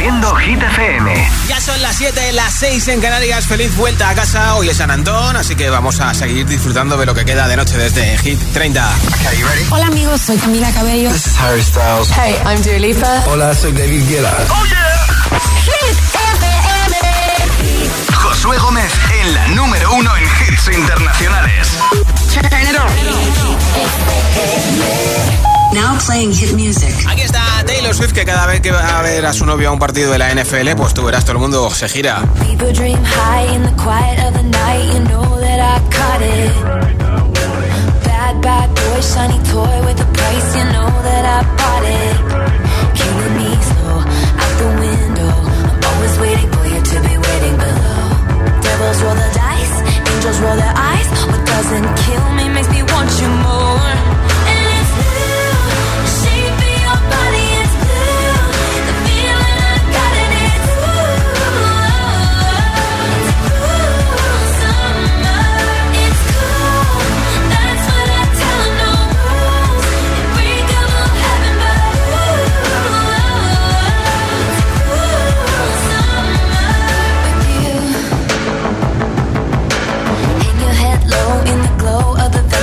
Haciendo Hit FM. Ya son las 7, las 6 en Canarias. Feliz vuelta a casa. Hoy es San Antón, así que vamos a seguir disfrutando de lo que queda de noche desde Hit 30. Hola amigos, soy Camila Cabello. This is Harry Styles. Hey, I'm Dua Lipa. Hola, soy David Guetta. ¡Oh, yeah! Hit FM. Josué Gómez en la número uno en hits internacionales. Now playing hit music. Aquí está Taylor Swift que cada vez que va a ver a su novio a un partido de la NFL, pues tú verás todo el mundo se gira. People dream high in the quiet of the night, you know that I caught it. Bad bad boy, shiny toy with a price, you know that I bought it. Killing me slow out the window. I'm always waiting for you to be waiting below. Devils roll the dice, angels roll their eyes. What doesn't kill me makes me want you more.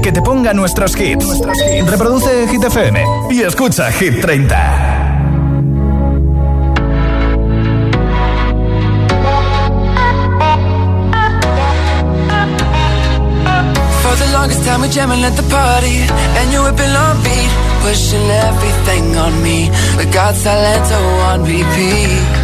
que te ponga nuestros hits. Reproduce Hit FM y escucha Hit 30. For the longest time we jamming at the party And you whipping on beat Pushing everything on me We got Salento on repeat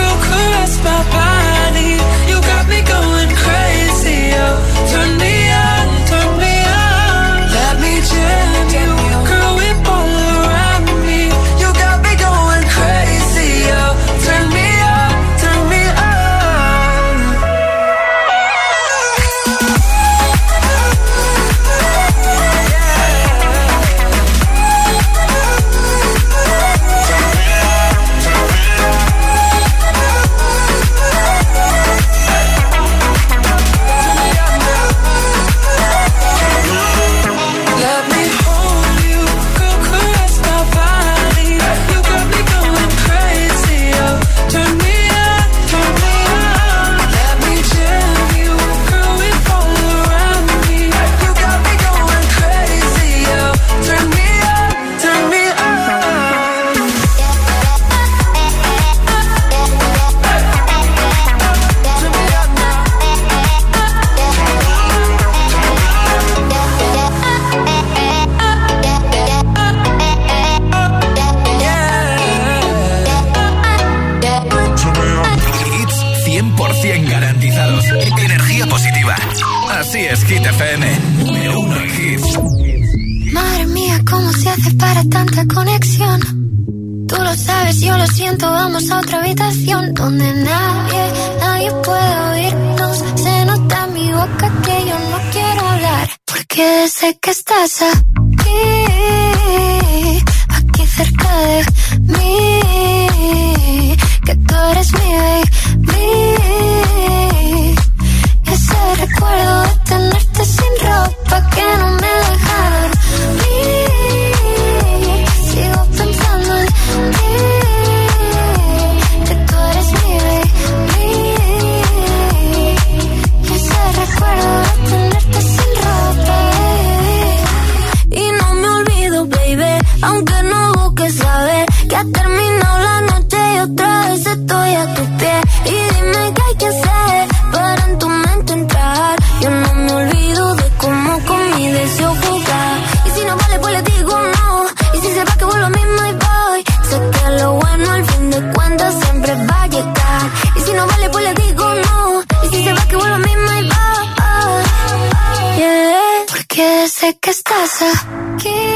sé que estás aquí,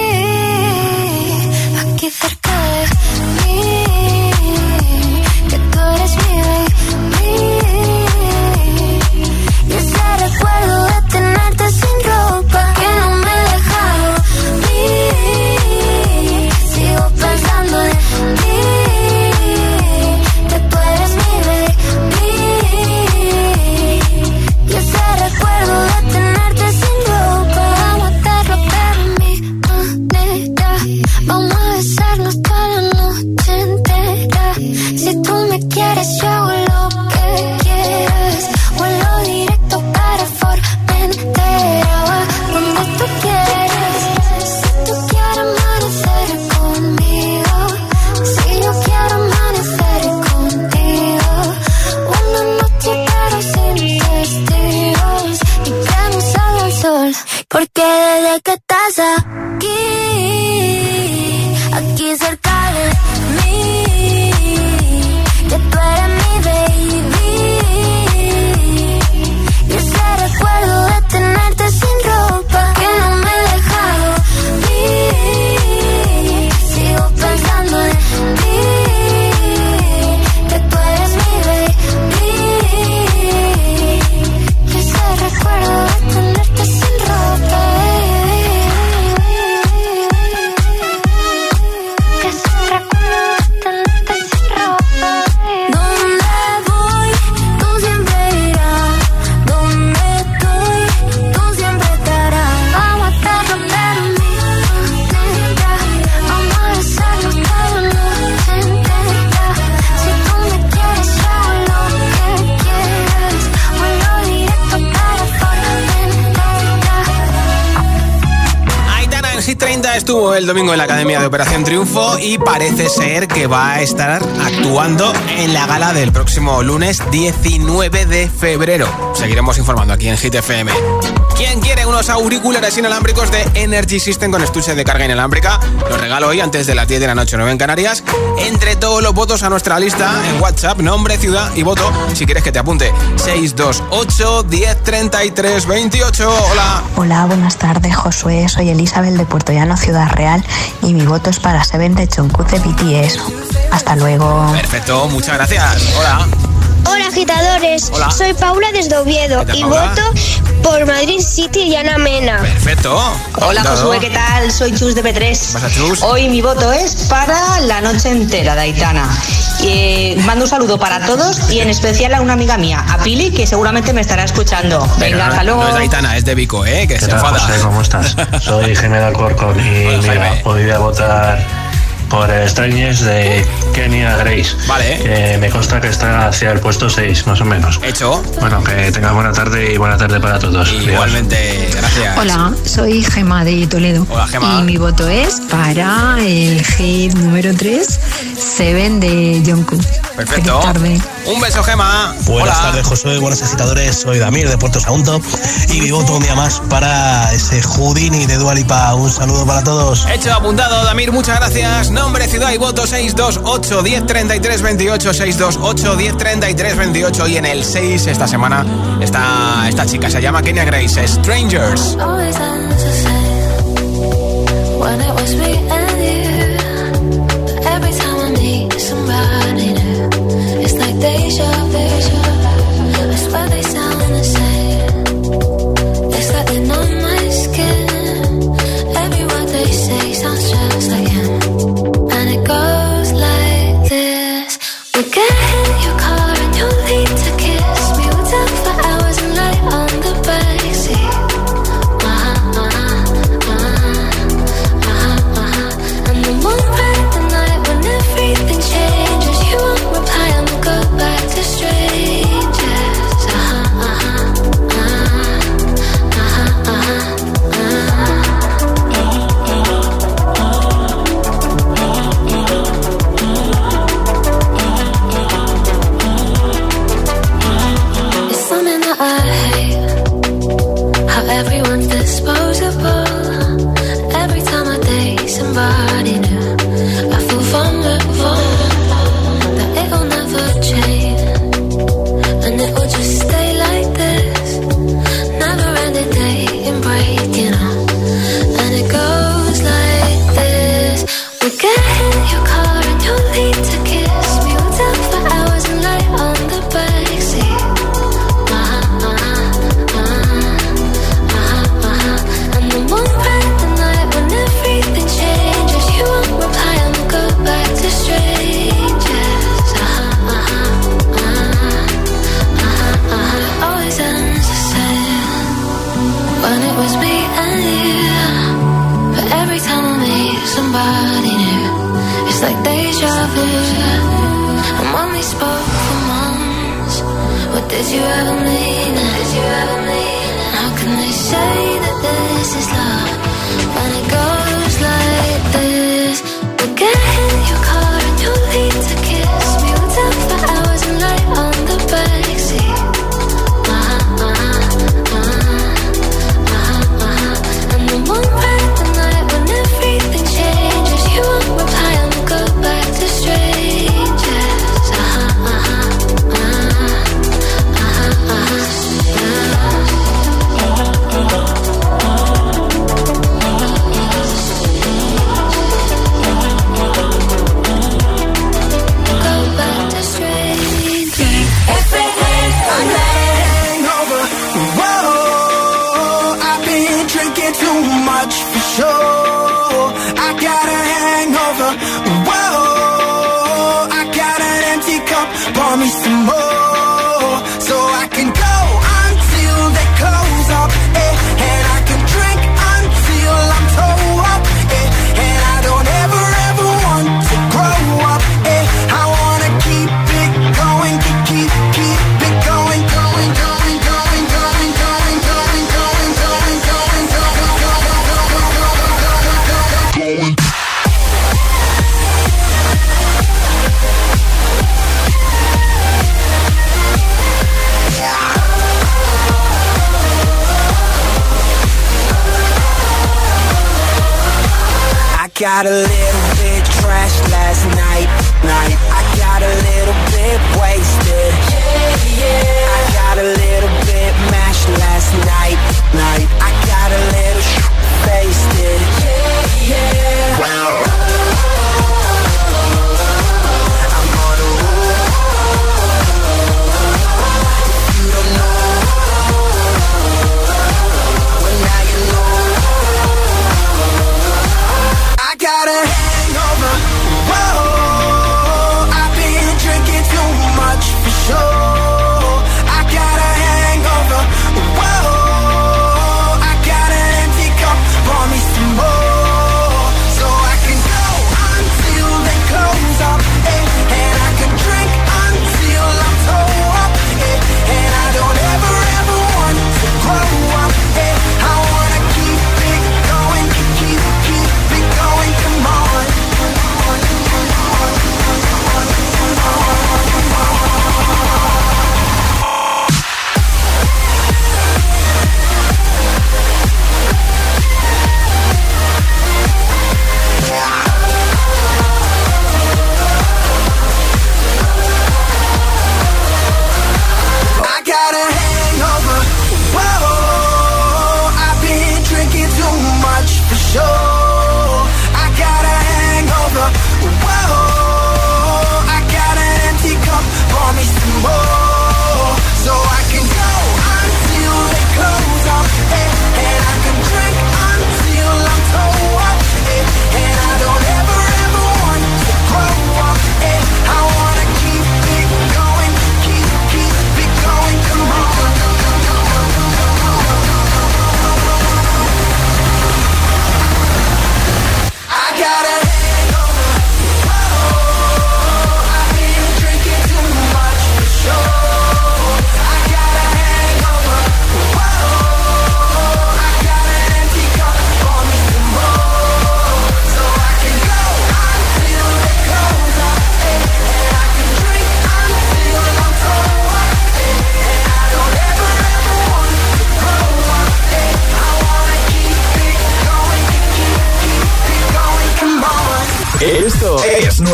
estuvo el domingo en la Academia de Operación Triunfo y parece ser que va a estar actuando en la gala del próximo lunes 19 de febrero. Seguiremos informando aquí en Hit FM. ¿Quién quiere unos auriculares inalámbricos de Energy System con estuche de carga inalámbrica? Los regalo hoy antes de las 10 de la noche, 9 en Canarias. Entre todos los votos a nuestra lista en WhatsApp, nombre, ciudad y voto, si quieres que te apunte. 628 1033 28. Hola. Hola, buenas tardes, Josué. Soy Elizabeth de Puerto Llano, Ciudad Real, y mi voto es para Seven de de BTS. Hasta luego. Perfecto, muchas gracias. Hola. Hola agitadores, Hola. soy Paula desde Oviedo ¿Qué tal, y Paula? voto por Madrid City y Ana Mena. Perfecto. Hola Apuntado. Josué, ¿qué tal? Soy Chus de P3. pasa, Chus? Hoy mi voto es para la noche entera de Aitana. Eh, mando un saludo para todos y en especial a una amiga mía, a Pili, que seguramente me estará escuchando. Pero Venga, no, hasta luego. No es de Aitana, es de Vico, ¿eh? Que ¿Qué se tal, enfada. José? ¿Cómo estás? Soy Jaime de Alcorcón y Hola, mira, Jaime. voy a votar por extrañes de Kenia Grace. Vale. Que me consta que está hacia el puesto 6, más o menos. Hecho. Bueno, que tengas buena tarde y buena tarde para todos. Igualmente, gracias. Hola, soy Gema de Toledo. Hola, Gema. Y mi voto es para el hit número 3, Seven de Jungkook. Perfecto. Tarde. Un beso, Gema. Buenas tardes, José. Buenos agitadores. Soy Damir de Puerto Sagunto. Y mi voto un día más para ese Houdini de Dualipa. Un saludo para todos. Hecho, apuntado, Damir. Muchas gracias. No nombre, ciudad y voto 628 1033 28 628 1033 28 y en el 6 esta semana esta, esta chica se llama Kenya Grace Strangers. Deja. like deja vu. I'm only spoke for months. What did you ever mean? Did you ever mean? How can they say that this is love when it goes like this? Look at gotta live.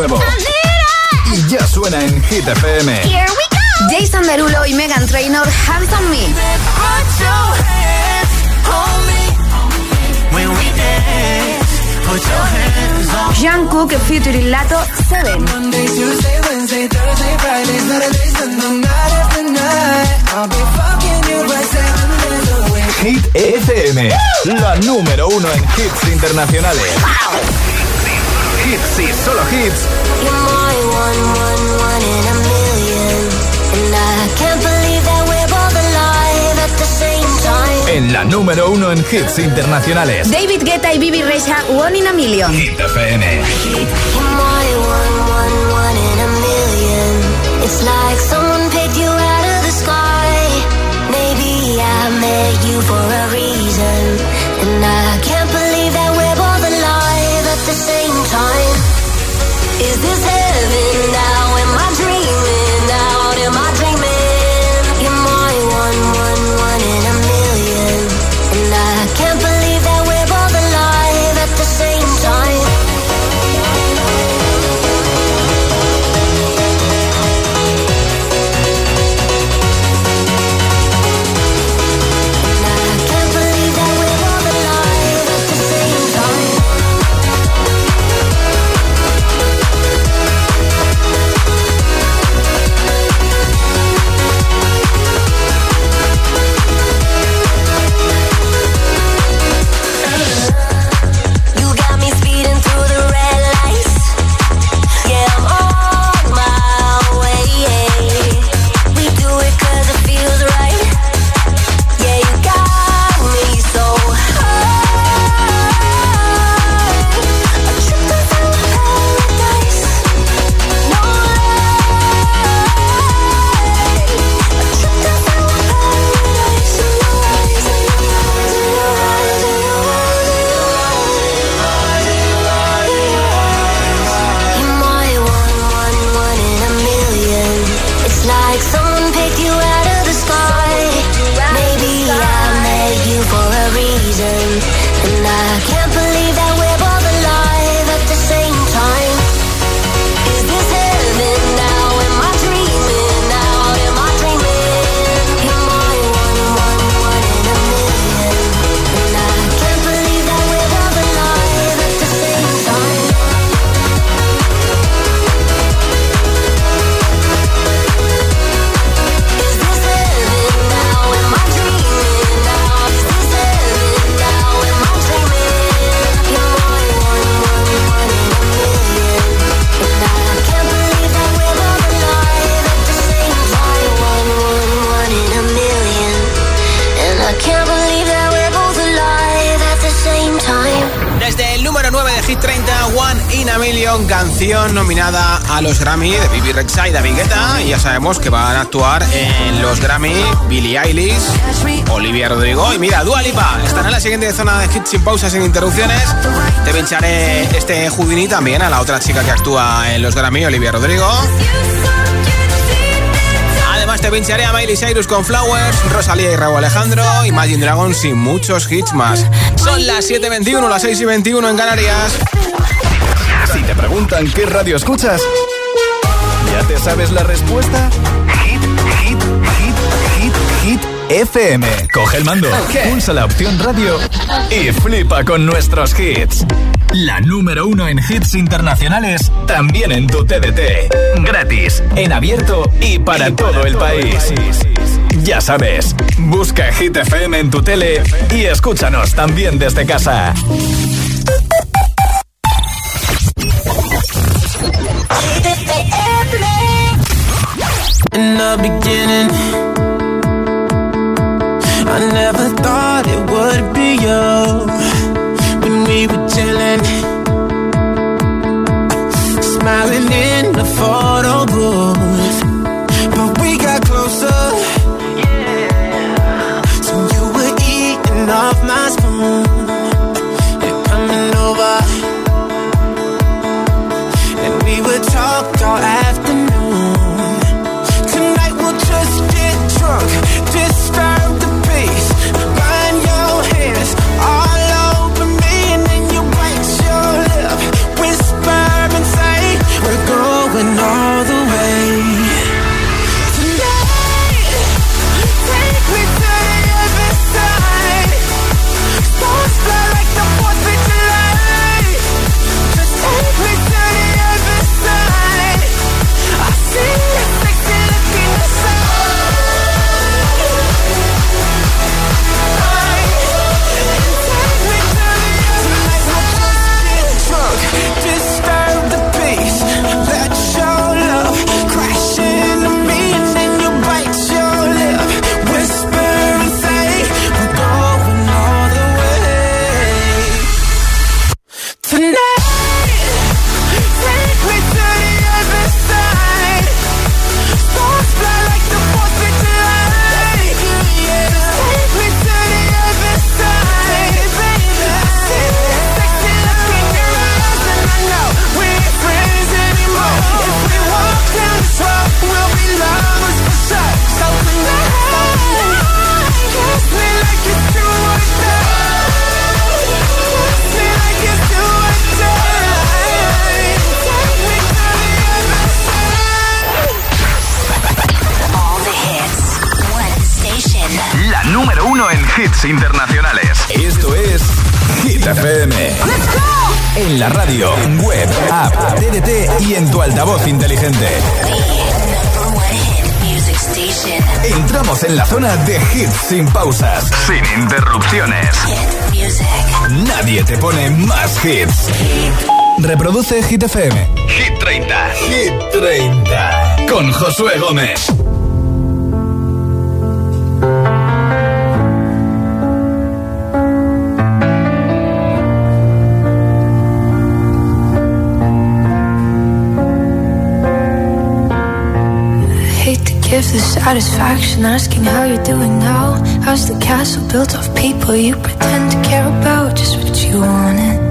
Nuevo. Y ya suena en Hit FM. Here we go. Jason Derulo y Megan Trainor, Hands on Me. Jungkook featuring Lato 7. Hit FM, la número uno en hits internacionales hits y solo hits. En la número uno en hits internacionales. David Guetta y Bibi Rexa, One in a Million. Hit FM. It's like someone picked you out of the sky. Maybe I met you for a Hit 30, One in a Million, canción nominada a los Grammy de Bibi Rexa y David. Y ya sabemos que van a actuar en los Grammy Billie Eilish, Olivia Rodrigo y mira, Dua Lipa. Están en la siguiente zona de hits sin pausas, sin interrupciones. Te pincharé este Houdini también a la otra chica que actúa en los Grammy, Olivia Rodrigo. Te pincharé a Miley Cyrus con Flowers, Rosalía y Raúl Alejandro, Imagine Dragons y muchos hits más. Son las 7.21, las 6.21 en Canarias. Si te preguntan qué radio escuchas, ¿ya te sabes la respuesta? Hit, hit, hit, hit, hit. FM. Coge el mando, pulsa la opción radio y flipa con nuestros hits. La número uno en hits internacionales, también en tu TDT. Gratis, en abierto y para todo el país. Ya sabes, busca Hit FM en tu tele y escúchanos también desde casa. In the beginning, I never thought it would be you. We were chilling, smiling in the photo booth. 12 Hit FM. Hit 30. Hit 30. Con Josué Gómez. give the satisfaction asking how you're doing now. How's the castle built of people you pretend to care about? Just what you wanted.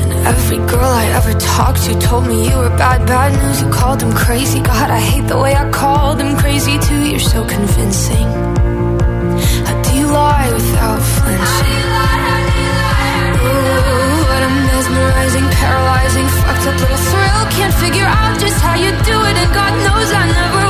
And every girl I ever talked to told me you were bad, bad news. You called them crazy. God, I hate the way I called them crazy too. You're so convincing. Without flinching? Ooh, mesmerizing, paralyzing, fucked up little thrill. Can't figure out just how you do it, and God knows I never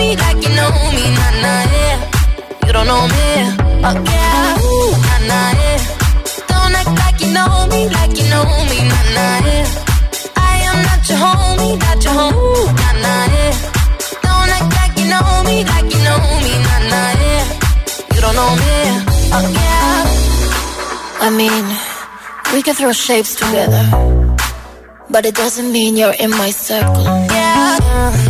me like you know me, nah nah yeah. You don't know me, ooh, nah nah yeah. Don't act like you know me, like you know me, nah nah yeah. I am not your homie, not your homie, nah nah yeah. Don't act like you know me, like you know me, nah nah yeah. You don't know me. I mean, we can throw shapes together, but it doesn't mean you're in my circle, yeah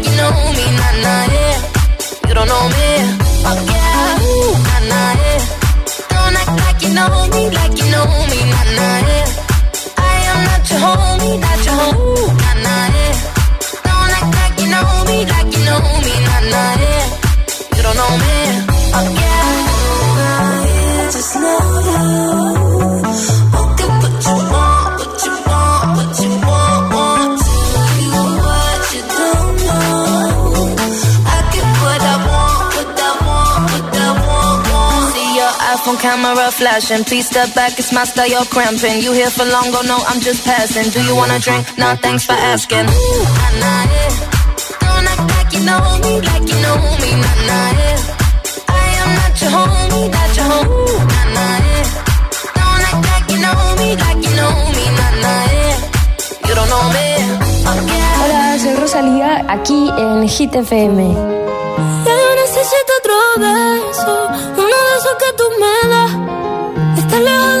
flashing. Please step back, it's my style, you're cramping. You here for long, go no, I'm just passing. Do you wanna drink? Nah, thanks for asking. Ooh, nah, nah, yeah. Don't act like you know me, like you know me, nah, nah, yeah. I am not your homie, not your homie, nah, nah, yeah. Don't act like you know me, like you know me, nah, nah, yeah. You don't know me, fuck yeah. Hola, soy Rosalía, aquí en Hit FM. Ya yo necesito otro beso, uno de esos que tú me das. Está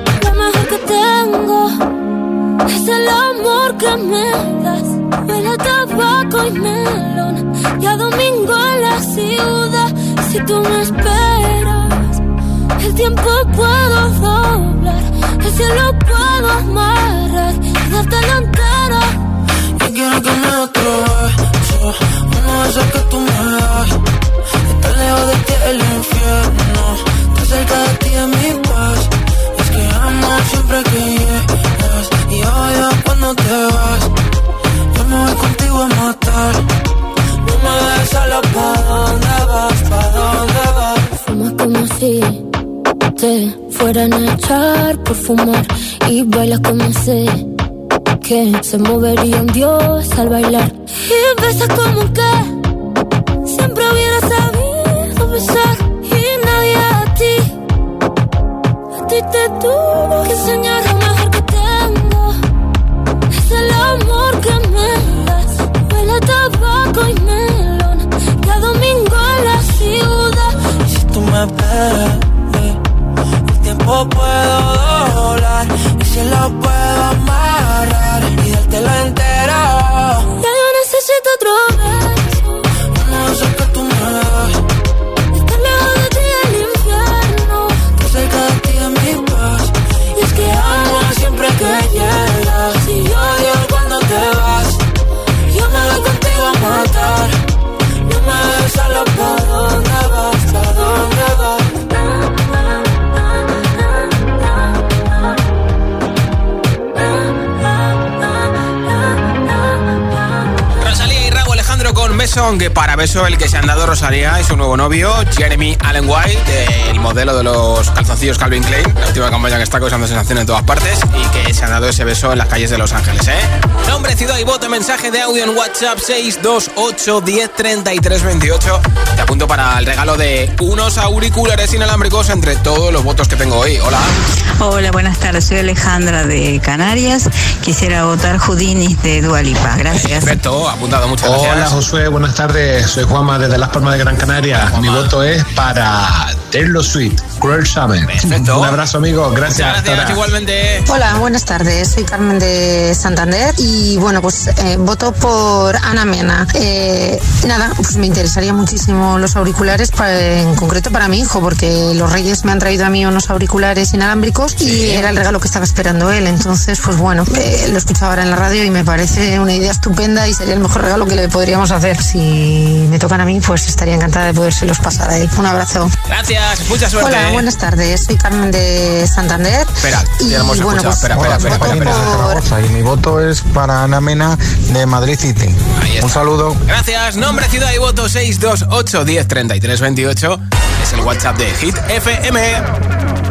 es el amor que me das. Huele tabaco y melón. Y a domingo en la ciudad. Si tú me esperas, el tiempo puedo doblar. El cielo puedo amarrar y darte la entera. Yo quiero que me beso, uno de esos que tú me das. Estar lejos de ti el infierno, estar cerca de ti es mi paz. Es que amo siempre que llegas y odio cuando te vas. Yo me voy contigo a matar, no me dejes sola, ¿pa' dónde vas? ¿Pa' dónde vas? Fumas como si te fueran a echar por fumar. Y bailas como sé que se movería un dios al bailar. Y besas como que siempre hubiera sabido besar. Y nadie a ti, a ti te tuvo que enseñar das. Huele a tabaco y melón. Y a domingo en la ciudad. Si tú me esperas, eh, el tiempo puedo doblar y si lo puedo amarrar y dártelo entero. Ya yo necesito otro beso. Beso, aunque para Beso el que se han dado Rosalía y su nuevo novio, Jeremy Allen White, el modelo de los calzoncillos Calvin Klein, la última campaña que está causando sensación en todas partes y que se han dado ese beso en las calles de Los Ángeles, ¿eh? Nombre, ciudad y voto, mensaje de audio en WhatsApp 628 10 33 28. Te apunto para el regalo de unos auriculares inalámbricos entre todos los votos que tengo hoy. Hola. Hola, buenas tardes. Soy Alejandra de Canarias. Quisiera votar Judinis de Dualipa. Gracias. Perfecto, apuntado, muchas gracias. Hola Josué, buenas tardes. Soy Juanma desde Las Palmas de Gran Canaria. Mi voto es para Taylor Sweet, Cruel Summer. Perfecto. Un abrazo, amigo. Gracias. Igualmente. Hola, buenas tardes. Soy Carmen de Santander y bueno, pues eh, voto por Ana Mena. Eh, nada, pues me interesaría muchísimo los auriculares, en concreto para mi hijo, porque los Reyes me han traído a mí unos auriculares inalámbricos y era el regalo que estaba esperando él. Entonces, pues bueno, eh, lo escuchaba ahora en la radio y me parece una idea estupenda y sería el mejor regalo que le podríamos hacer. Si me tocan a mí, pues estaría encantada de podérselos pasar a él. Un abrazo. Gracias, mucha suerte. Hola, buenas tardes. Soy Carmen de Santander. Espera, y ya hemos bueno, escuchado. pues, espera, espera, espera, espera, espera. Y mi voto es para Ana Mena de Madrid City. Un saludo. Gracias, nombre, ciudad y voto 628 10 33 28. Es el WhatsApp de Hit FM.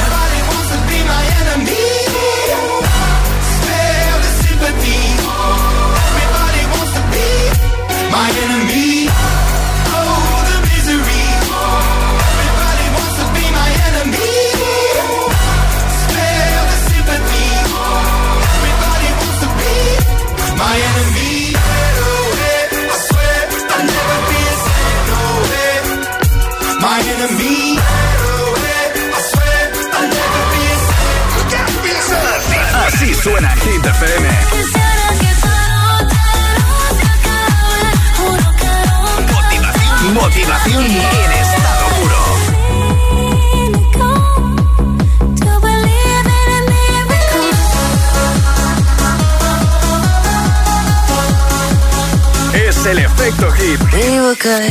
Good,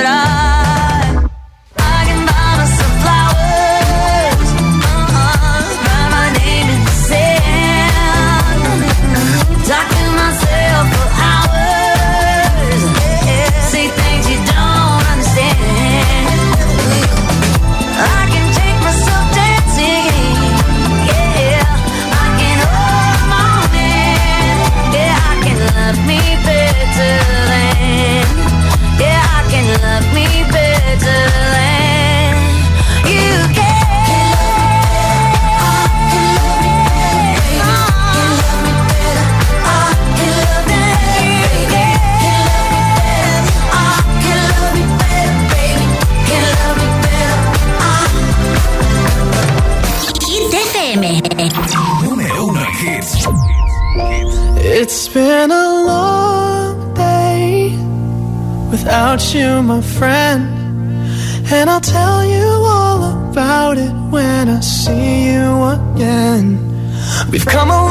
you, my friend. And I'll tell you all about it when I see you again. We've come a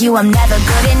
you, I'm never good at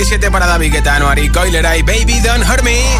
27 para David Guetta, Noari Coiler y Baby Don't Hurt Me.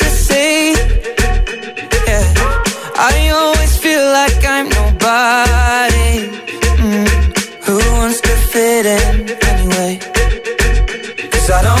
say. Yeah. I always feel like I'm nobody. Mm. Who wants to fit in anyway? Cause I don't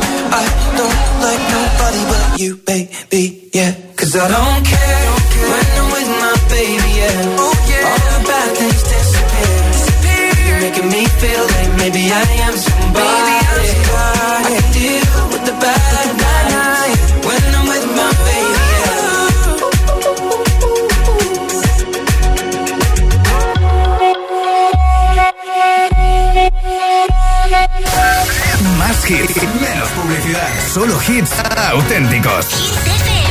I don't like nobody but you, baby. Yeah, cause I don't care when I'm with my baby. Yeah, oh, all the bad things disappear. You're making me feel like maybe I am somebody. I can deal with the bad nights when I'm with my baby. Más hits, menos publicidad. Solo hits auténticos.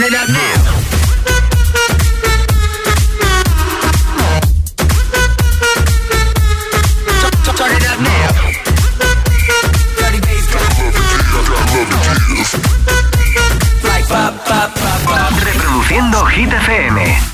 turn it up now. Reproduciendo Hit FM.